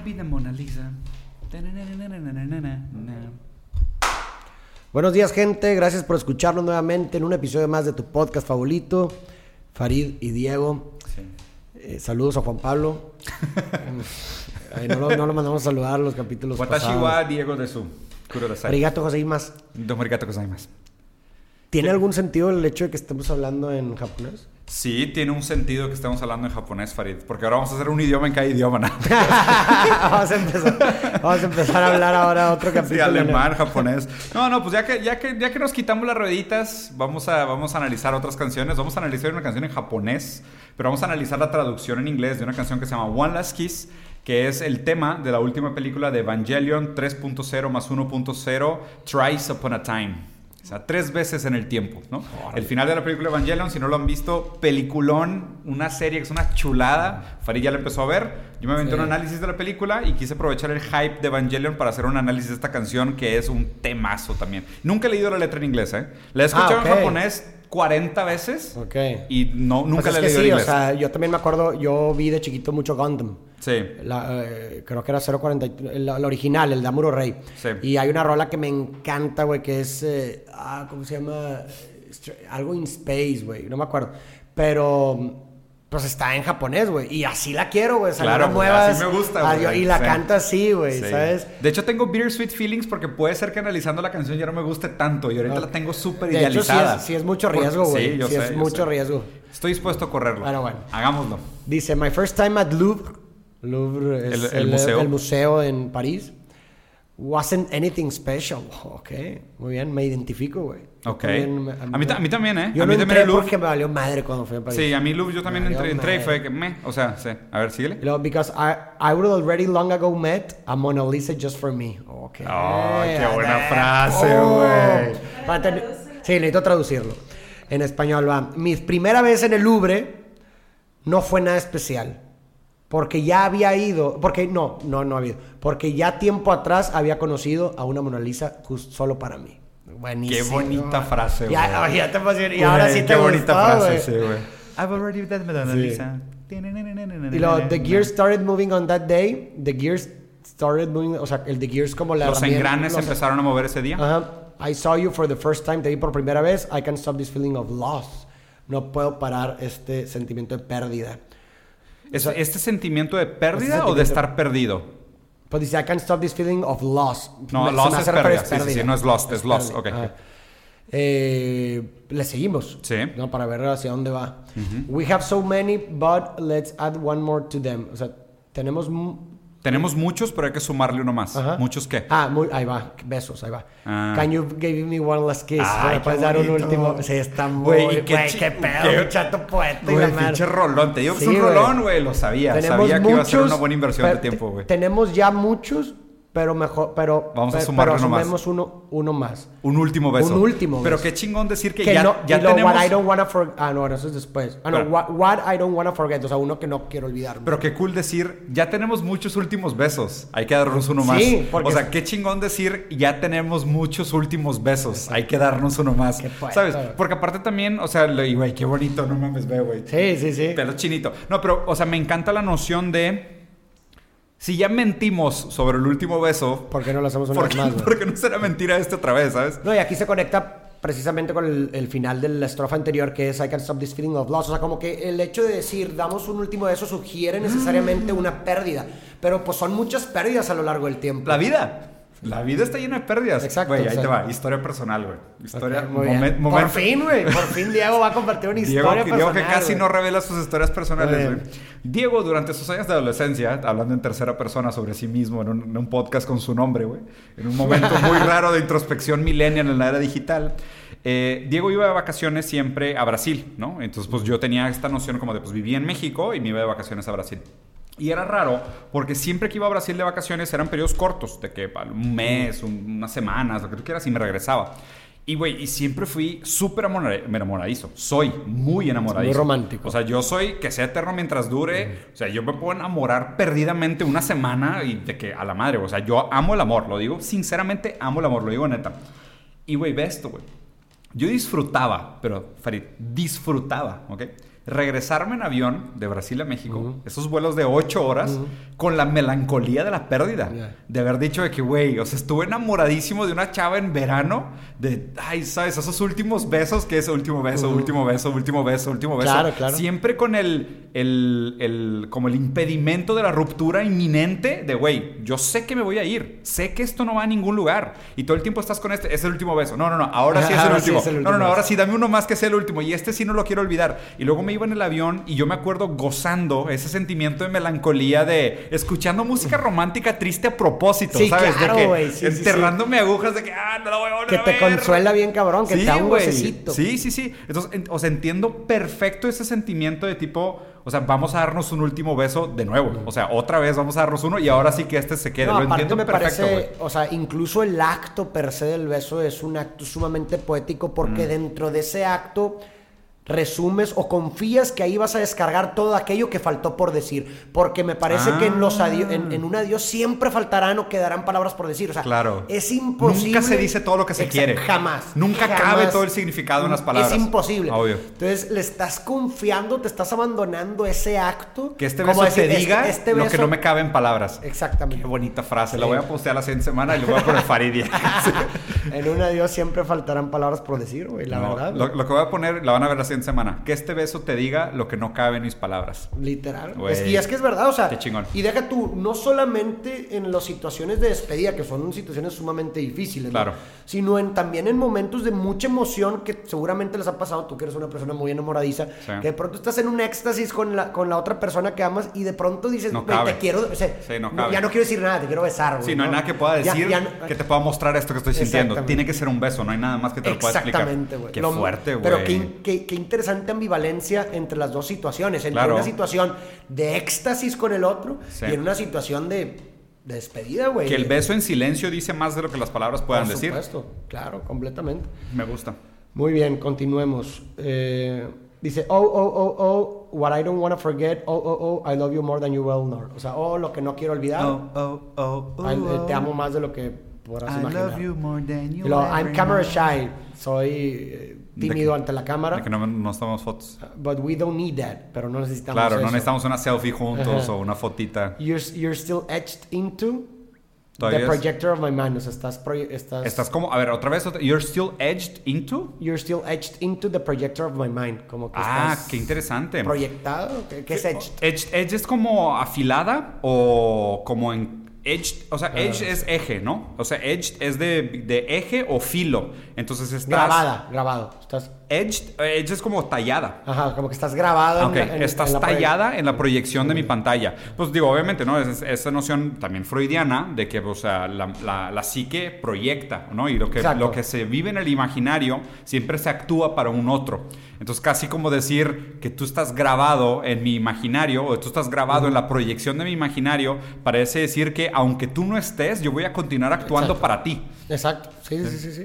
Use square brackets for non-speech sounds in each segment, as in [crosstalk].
wanna be the Mona Lisa. Buenos días, gente. Gracias por escucharnos nuevamente en un episodio más de tu podcast favorito. Farid y Diego. Sí. Eh, saludos a Juan Pablo. [laughs] Ay, no, lo, no lo mandamos a saludar los capítulos Watashi wa pasados. Diego de su. Arigato gozaimasu. Arigato gozaimasu. ¿Tiene algún sentido el hecho de que estemos hablando en japonés? Sí, tiene un sentido que estemos hablando en japonés, Farid. Porque ahora vamos a hacer un idioma en cada idioma, ¿no? [laughs] vamos, a empezar, vamos a empezar a hablar ahora otro capítulo. Sí, alemán, japonés. No, no, pues ya que, ya que, ya que nos quitamos las rueditas, vamos a, vamos a analizar otras canciones. Vamos a analizar una canción en japonés, pero vamos a analizar la traducción en inglés de una canción que se llama One Last Kiss, que es el tema de la última película de Evangelion 3.0 más 1.0, Thrice Upon a Time. O sea, tres veces en el tiempo, ¿no? El final de la película Evangelion, si no lo han visto, peliculón, una serie que es una chulada. Farid ya la empezó a ver. Yo me aventé Sí. un análisis de la película y quise aprovechar el hype de Evangelion para hacer un análisis de esta canción que es un temazo también. Nunca he leído la letra en inglés, ¿eh? La he escuchado Ah, ok. en japonés 40 veces Ok. y no, nunca Pues la he es que leído sí, o inglés. sea, yo también me acuerdo, yo vi de chiquito mucho Gundam. sí. La, eh, creo que era 040, la, la original, el de Amuro Rey. Sí. Y hay una rola que me encanta, güey, que es, eh, ah, ¿cómo se llama? Algo in Space, güey, no me acuerdo. Pero, pues está en japonés, güey. Y así la quiero, güey. Claro, no güey, muevas. así me gusta, Ah, güey. Y la Sí. canta así, güey, Sí. ¿sabes? De hecho, tengo bittersweet feelings porque puede ser que analizando la canción ya no me guste tanto y ahorita Ah. la tengo súper De hecho, sí idealizada. es, sí es mucho riesgo, güey. Sí, yo Sí, sé, es yo mucho sé. riesgo. Estoy dispuesto a correrlo. Bueno, bueno. Hagámoslo. Dice, my first time at Louvre, Louvre es El- el museo. el museo en París, wasn't anything special. [laughs] Ok, muy bien, me identifico, güey. Ok. también A mí ta- a mí también, ¿eh? Yo A no mí también entré porque me valió madre cuando fui a París. Sí, a mí Louvre yo también entré, entré y fue que me. O sea, sí. A ver, síguele. Luego, because I, I would already long ago met a Mona Lisa just for me. Ok. Ay, qué buena frase, oh. güey. A tener- Sí, necesito traducirlo. En español va. Mi primera vez en el Louvre no fue nada especial. Porque ya había ido, porque no, no, no había ido. Porque ya tiempo atrás había conocido a una Mona Lisa just solo para mí. Buenísimo. Qué bonita frase, güey. Ya, ya te emocioné. Y ahora sí te Qué bonita gustó, frase, güey. sí, güey. I've already done Mona Sí. Lisa. Y luego, the gears started moving on that day. The gears started moving, o sea, el the gears como la Los engranes los- empezaron a mover ese día. Ajá. I saw you for the first time, te vi por primera vez. I can't stop this feeling of loss. No puedo parar este sentimiento de pérdida. ¿Es- o sea, ¿Este sentimiento de pérdida este o de sentimiento- estar perdido? Pues dice, I can't stop this feeling of loss. No, Me- loss es pérdida. Sí, sí, sí, no es lost, es loss. pérdida. Ok. Ajá. Eh, le seguimos. Sí. ¿no? Para ver hacia dónde va. We have so many, but let's add one more to them. O sea, tenemos... Tenemos muchos, pero hay que sumarle uno más. Ajá. ¿Muchos qué? Ah, muy- ahí va. Besos, ahí va. Ah. Can you give me one last kiss? Ay, ¿Me puedes qué dar un último? Sí, está muy... Güey, y qué qué, pedo, qué- chato poeta Güey, pinche rolón. Te digo que Sí, es un rolón, güey. Lo sabía. sabía que iba a ser una buena inversión de tiempo, güey. Tenemos ya muchos, pero mejor... Pero, Vamos a pero uno más. uno, uno más. Un último beso. Un último Pero beso. qué chingón decir que, Que ya, no, ya y luego, tenemos... what I don't wanna forget... Ah, no, eso es después. Ah, no, what, what I don't wanna forget. O sea, uno que no quiero olvidar. Pero qué cool decir, ya tenemos muchos últimos besos. Hay que darnos uno más. Sí, porque- O sea, qué chingón decir, ya tenemos muchos últimos besos. Hay que darnos uno más. ¿Sabes? Porque aparte también, o sea, lo- güey, qué bonito, no mames, ve, güey. Sí, sí, sí. Pelo chinito. No, pero, o sea, me encanta la noción de. Si ya mentimos sobre el último beso, ¿Por qué no lo hacemos una ¿por vez más, güey? por qué no será mentira este otra vez, sabes? No, y aquí se conecta precisamente con el, el final de la estrofa anterior que es I can't stop this feeling of loss. O sea, como que el hecho de decir damos un último beso sugiere necesariamente una pérdida. Pero pues son muchas pérdidas a lo largo del tiempo. La vida. La vida está llena de pérdidas. Exacto, Güey, ahí o sea- te va. Historia personal, güey. Historia. Ok, muy bien. momen- Por momento- fin, güey. Por fin Diego va a compartir una Diego, historia Diego personal. que casi güey. no revela sus historias personales. Güey. Diego, durante sus años de adolescencia, hablando en tercera persona sobre sí mismo, en un, en un podcast con su nombre, güey, en un momento muy [laughs] raro de introspección millennial en la era digital, eh, Diego iba de vacaciones siempre a Brasil, ¿no? Entonces, pues yo tenía esta noción como de, pues vivía en México y me iba de vacaciones a Brasil. Y era raro porque siempre que iba a Brasil de vacaciones eran periodos cortos, de que un mes, un- unas semanas, lo que tú quieras, y me regresaba. Y, güey, y siempre fui súper enamora- enamoradizo. Soy muy enamoradizo. Muy romántico. O sea, yo soy que sea eterno mientras dure. O sea, yo me puedo enamorar perdidamente una semana y de que a la madre. O sea, yo amo el amor. Lo digo sinceramente, amo el amor. Lo digo neta. Y, güey, ve esto, güey. Yo disfrutaba, pero Farid, disfrutaba, ¿ok? Regresarme en avión de Brasil a México, esos vuelos de ocho horas, con la melancolía de la pérdida. Ya. De haber dicho de que, güey, o sea, estuve enamoradísimo de una chava en verano, de, ay, ¿sabes? Esos últimos besos, que es último beso, último beso, último beso, último beso. Claro, claro. Siempre con el, el, el, como el impedimento de la ruptura inminente de, güey, yo sé que me voy a ir, sé que esto no va a ningún lugar. Y todo el tiempo estás con este, es el último beso. No, no, no, ahora sí es el [laughs] Ahora sí último. es el No, no, último no, ahora sí, dame uno más que sea el último. Y este sí no lo quiero olvidar. Y luego me iba en el avión y yo me acuerdo gozando ese sentimiento de melancolía de escuchando música romántica triste a propósito, Sí, ¿sabes? claro, de que güey, sí, sí, enterrándome agujas de que, ah, no la voy a volver Que a te consuela bien cabrón, que te da un huesecito. Sí, sí, sí. Entonces, en- o sea, entiendo perfecto ese sentimiento de tipo, o sea, vamos a darnos un último beso de nuevo. O sea, otra vez vamos a darnos uno y ahora sí que este se quede. No, Lo entiendo me perfecto, parece, o sea, incluso el acto per se del beso es un acto sumamente poético Mm. porque dentro de ese acto resumes o confías que ahí vas a descargar todo aquello que faltó por decir. Porque me parece que en los Ah. adi- en, en un adiós siempre faltarán o quedarán palabras por decir. O sea, Claro. es imposible. Nunca se dice todo lo que se quiere. Jamás. Nunca jamás. cabe todo el significado en las palabras. Es imposible. Obvio. Entonces le estás confiando, te estás abandonando ese acto. Que este beso te decir, diga este lo que no me cabe en palabras. Exactamente. Qué bonita frase. La voy a postear la siguiente semana y le voy a poner Faridia. [laughs] En un adiós siempre faltarán palabras por decir, güey, la No, verdad. Lo, lo que voy a poner, la van a ver la siguiente semana. Que este beso te diga lo que no cabe en mis palabras. Literal. Es- y es que es verdad, o sea. Qué chingón. Y deja tú, no solamente en las situaciones de despedida, que son situaciones sumamente difíciles, ¿no? Claro. Sino en, también en momentos de mucha emoción que seguramente les ha pasado, tú que eres una persona muy enamoradiza, Sí. que de pronto estás en un éxtasis con la, con la otra persona que amas y de pronto dices, No "Güey, cabe. te quiero, o sea, Sí, no no- cabe. ya no quiero decir nada, te quiero besar, güey. Sí, no hay nada que pueda decir ya que te pueda mostrar esto que estoy sintiendo. Tiene que ser un beso, no hay nada más que te lo pueda explicar. Exactamente, güey. Qué Lo- fuerte, güey. Pero qué- qué interesante ambivalencia entre las dos situaciones. Entre Claro. una situación de éxtasis con el otro Sí. y en una situación de, de despedida, güey. Que el beso en silencio dice más de lo que las palabras Por puedan decir. supuesto, claro, completamente. Me gusta. Muy bien, continuemos. Eh, dice, oh, oh, oh, oh, what I don't want to forget, oh, oh, oh, I love you more than you well know. O sea, oh, lo que no quiero olvidar, oh, oh, Ay, eh, te amo más de lo que podrás imaginar. more than Y luego, I'm camera shy, soy eh, tímido que- ante la cámara. De que no nos tomamos fotos. But we don't need that. Pero no necesitamos Claro, no eso. necesitamos una selfie juntos Ajá. o una fotita. You're, you're still etched into the projector of my mind. O sea, estás, estás, Estás como, a ver, otra vez, otra- you're still edged into. You're still etched into the projector of my mind. Como que Ah, estás qué interesante. proyectado. ¿Qué, qué es etched? Edge, edge es como afilada o como en edge, o sea, edge es eje, ¿no? O sea, edge es de, de eje o filo. Entonces estás Grabada, grabado. Estás, edge, edge es como tallada. ajá, como que estás grabado. en Ok, en- estás en proye- tallada en la proyección de mi pantalla. Pues digo, obviamente, ¿no? Es, es- esa noción también freudiana de que, o sea, la, la- la psique proyecta, ¿no? Y lo que, Exacto. lo que se vive en el imaginario siempre se actúa para un otro. Entonces, casi como decir que tú estás grabado en mi imaginario o tú estás grabado en la proyección de mi imaginario, parece decir que aunque tú no estés, yo voy a continuar actuando Exacto. para ti. Exacto. Sí, sí, sí, sí.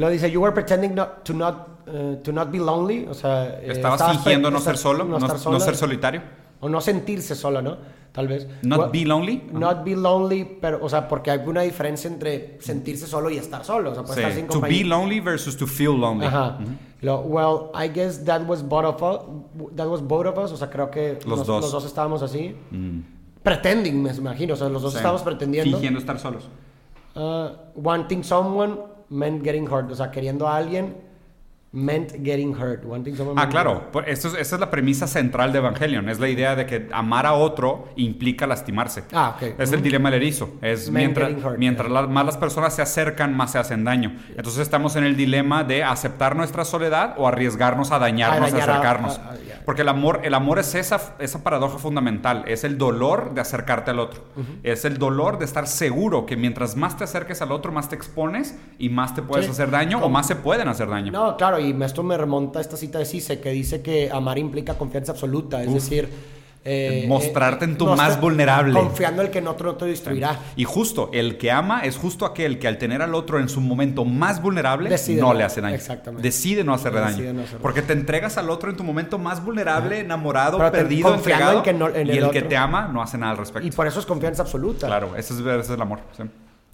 Lo dice, you were pretending not, to, not, eh, to not be lonely. O sea, eh, Estabas estabas fingiendo no ser solo, no, estar no ser solitario. O no sentirse sola, ¿no? Tal vez. Not Well, be lonely. Not be lonely, pero, o sea, porque hay una diferencia entre sentirse solo y estar solo. O sea, Sí. estar sin To be lonely versus to feel lonely. Ajá. Lo- well, I guess that was both of us. That was both of us. O sea, creo que Los nos- dos. los dos estábamos así. Mm. Pretending, me imagino. O sea, los dos Sí. estábamos pretendiendo. Fingiendo estar solos. Uh, wanting someone meant getting hurt. O sea, queriendo a alguien meant getting hurt. Wanting someone Ah, meant claro. Esto es- esa es la premisa central de Evangelion. Es la idea de que amar a otro implica lastimarse. Ah, ok. Es el dilema del erizo. Es Men mientras, hurt, mientras yeah. la- más las personas se acercan, más se hacen daño. Entonces estamos en el dilema de aceptar nuestra soledad o arriesgarnos a dañarnos, A dañar a acercarnos. a- a- ya. Porque el amor, el amor es esa, esa paradoja fundamental. Es el dolor de acercarte al otro. Es el dolor de estar seguro que mientras más te acerques al otro, más te expones y más te puedes Sí. hacer daño o Como- más se pueden hacer daño. No, claro, y esto me remonta a esta cita de Cise que dice que amar implica confianza absoluta, es Uf. decir, eh, Mostrarte en tu mostra- más vulnerable. Confiando en que en otro no te destruirá. Y justo, el que ama es justo aquel que al tener al otro en su momento más vulnerable, Decide no no- le hace daño. exactamente. Decide no hacerle Decide daño. no hacerle Porque te entregas al otro en tu momento más vulnerable, enamorado, Pero perdido, entregado. en que no- en y el el, que te ama no hace nada al respecto. Y por eso es confianza absoluta. Claro, ese es, ese es el amor. sí.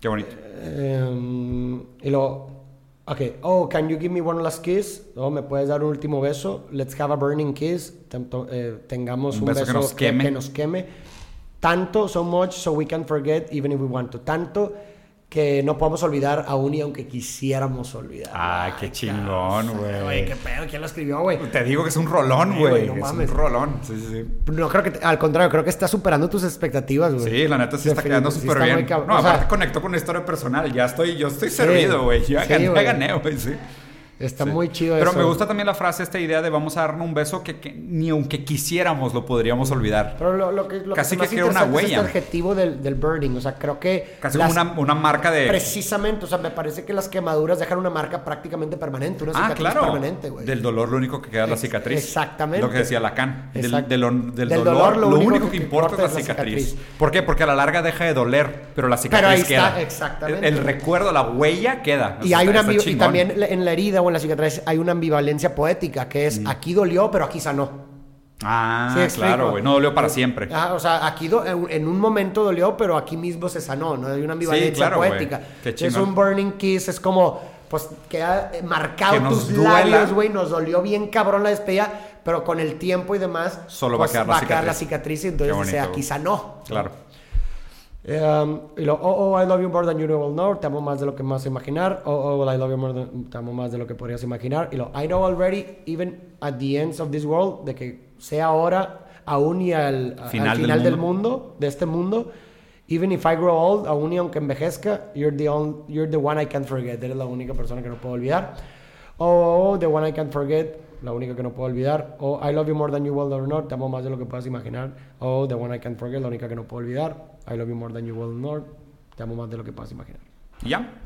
Qué bonito. Eh, y luego, Ok, oh, can you give me one last kiss? Oh, ¿me puedes dar un último beso? Let's have a burning kiss. Eh, tengamos Un un, beso beso, que nos queme. que nos queme. Tanto, so much, so we can forget even if we want to. Tanto que no podemos olvidar aún y aunque quisiéramos olvidar. Ay, qué chingón, Güey, qué pedo, ¿quién lo escribió, güey? Te digo que es un rolón, Sí, güey. no es mames. un rolón. Sí, sí, sí. No creo que, te- al contrario, creo que está superando tus expectativas, güey. Sí, la neta sí está quedando sí súper muy bien. No, O sea, aparte conectó con una historia personal. Ya estoy, yo estoy servido, güey. Ya, Sí, ya gané, güey, sí. Está Sí. muy chido Pero eso. me gusta también la frase, esta idea de vamos a darnos un beso que, que ni aunque quisiéramos lo podríamos olvidar. Pero lo, lo que, lo Casi que, que queda una huella. Es este adjetivo del, del burning. O sea, creo que. Casi las- como una, una marca de... Precisamente, o sea, me parece que las quemaduras dejan una marca prácticamente permanente, una Ah, cicatriz claro. permanente, güey. Del dolor lo único que queda es la cicatriz. exactamente. Lo que decía Lacan. Del, del- del dolor, dolor, lo, único que, importa es la cicatriz. ¿Por qué? Porque a la larga deja de doler, pero la cicatriz ahí queda. está, exactamente. El, el recuerdo, la huella queda. Y, Eso hay una y también en la herida o en la cicatriz hay una ambivalencia poética que es aquí dolió, pero aquí sanó. Ah, claro, güey. No dolió para siempre. Ah, o sea, aquí en un momento dolió, pero aquí mismo se sanó, ¿no? Hay una ambivalencia claro, poética. Es un burning kiss, es como, pues, queda marcado Que tus duela. labios, güey, nos dolió bien cabrón la despedida, pero con el tiempo y demás, Solo va a pues, quedar la cicatriz. la cicatriz y entonces bonito, aquí güey. sanó. Claro. Um, y lo, oh, oh, I love you more than you will know, te amo más de lo que más imaginar. Oh, oh, I love you more than, te amo más de lo que podrías imaginar. Y lo, I know already, even at the ends of this world, de que sea ahora, aún y al al Final final, del del, mundo. de este mundo, even if I grow old, aún y aunque envejezca, you're the, on- you're the one I can't forget. Eres la única persona que no puedo olvidar. Oh, oh, oh, the one I can't forget, la única que no puedo olvidar. Oh, I love you more than you will know, te amo más de lo que puedas imaginar. Oh, the one I can't forget, la única que no puedo olvidar. I love you more than you will know, te amo más de lo que puedas imaginar. ¿Y ya?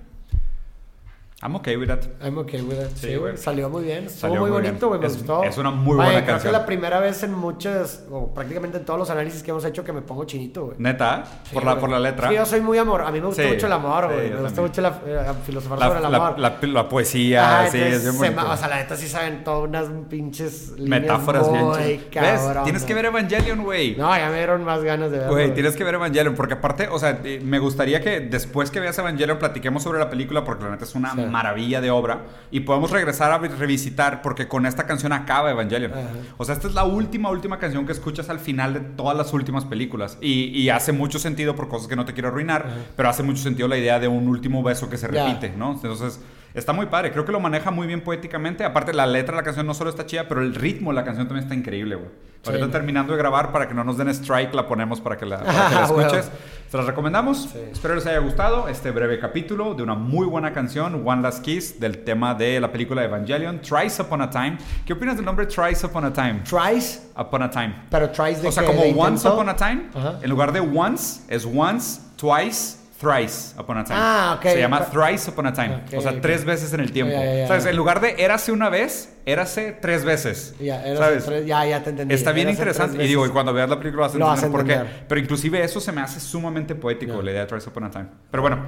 I'm okay with that. I'm okay with it. Sí, güey. Salió muy bien. Estuvo Salió muy, muy bonito, güey. Me Es- gustó. es una muy buena creo canción. que es la primera vez en muchas, o prácticamente en todos los análisis que hemos hecho, que me pongo chinito, güey. Neta, Sí, por, la, por la letra. Sí, yo soy muy amor. A mí me gusta Sí, mucho el amor, güey. me gusta mucho la, eh, filosofar La, sobre el amor. la- la poesía, Ajá, sí, es bien se bonito. ma- o sea, la neta sí saben todas unas pinches líneas Metáforas bien muy chidas. ¿Ves? Tienes que ver Evangelion, güey. No, ya me dieron más ganas de verlo. Güey, tienes que ver Evangelion, porque aparte, o sea, eh, me gustaría que después que veas Evangelion platiquemos sobre la película, porque la neta es una. Maravilla de obra, y podemos regresar a vi- revisitar, porque con esta canción acaba Evangelion. Ajá. O sea, esta es la última, última canción que escuchas al final de todas las últimas películas, y, y hace mucho sentido por cosas que no te quiero arruinar, pero hace mucho sentido la idea de un último beso que se repite, ¿no? Entonces... Está muy padre, creo que lo maneja muy bien poéticamente. Aparte, la letra de la canción no solo está chida, pero el ritmo de la canción también está increíble, güey. Sí. Ahorita terminando de grabar, para que no nos den strike, la ponemos para que la, [laughs] para que la Ah, escuches. Se las recomendamos. Sí. Espero les haya gustado este breve capítulo de una muy buena canción, One Last Kiss, del tema de la película Evangelion, Tries Upon a Time. ¿Qué opinas del nombre Tries Upon a Time? Tries, Upon a Time. pero tries de O sea, que como Once. Upon a Time, Ajá. en lugar de once, es once, twice, thrice upon a time. Ah, ok. Se llama thrice upon a time. Ok, o sea, ok. tres veces en el tiempo. Ya, ya, ya. ¿Sabes? En lugar de érase una vez, érase tres veces. Ya, eras ¿Sabes? tres- ya, ya te entendí. Está bien Eras tres interesante. Y digo, y cuando veas la película vas a vas a entender por qué. entender. Pero inclusive eso se me hace sumamente poético, la idea de Twice Upon a Time. Pero bueno,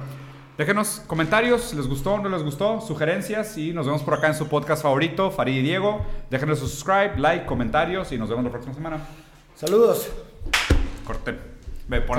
déjenos comentarios, si les gustó o no les gustó, sugerencias y nos vemos por acá en su podcast favorito, Farid y Diego. Déjenos su subscribe, like, comentarios y nos vemos la próxima semana. Saludos. Corte. Ve, pon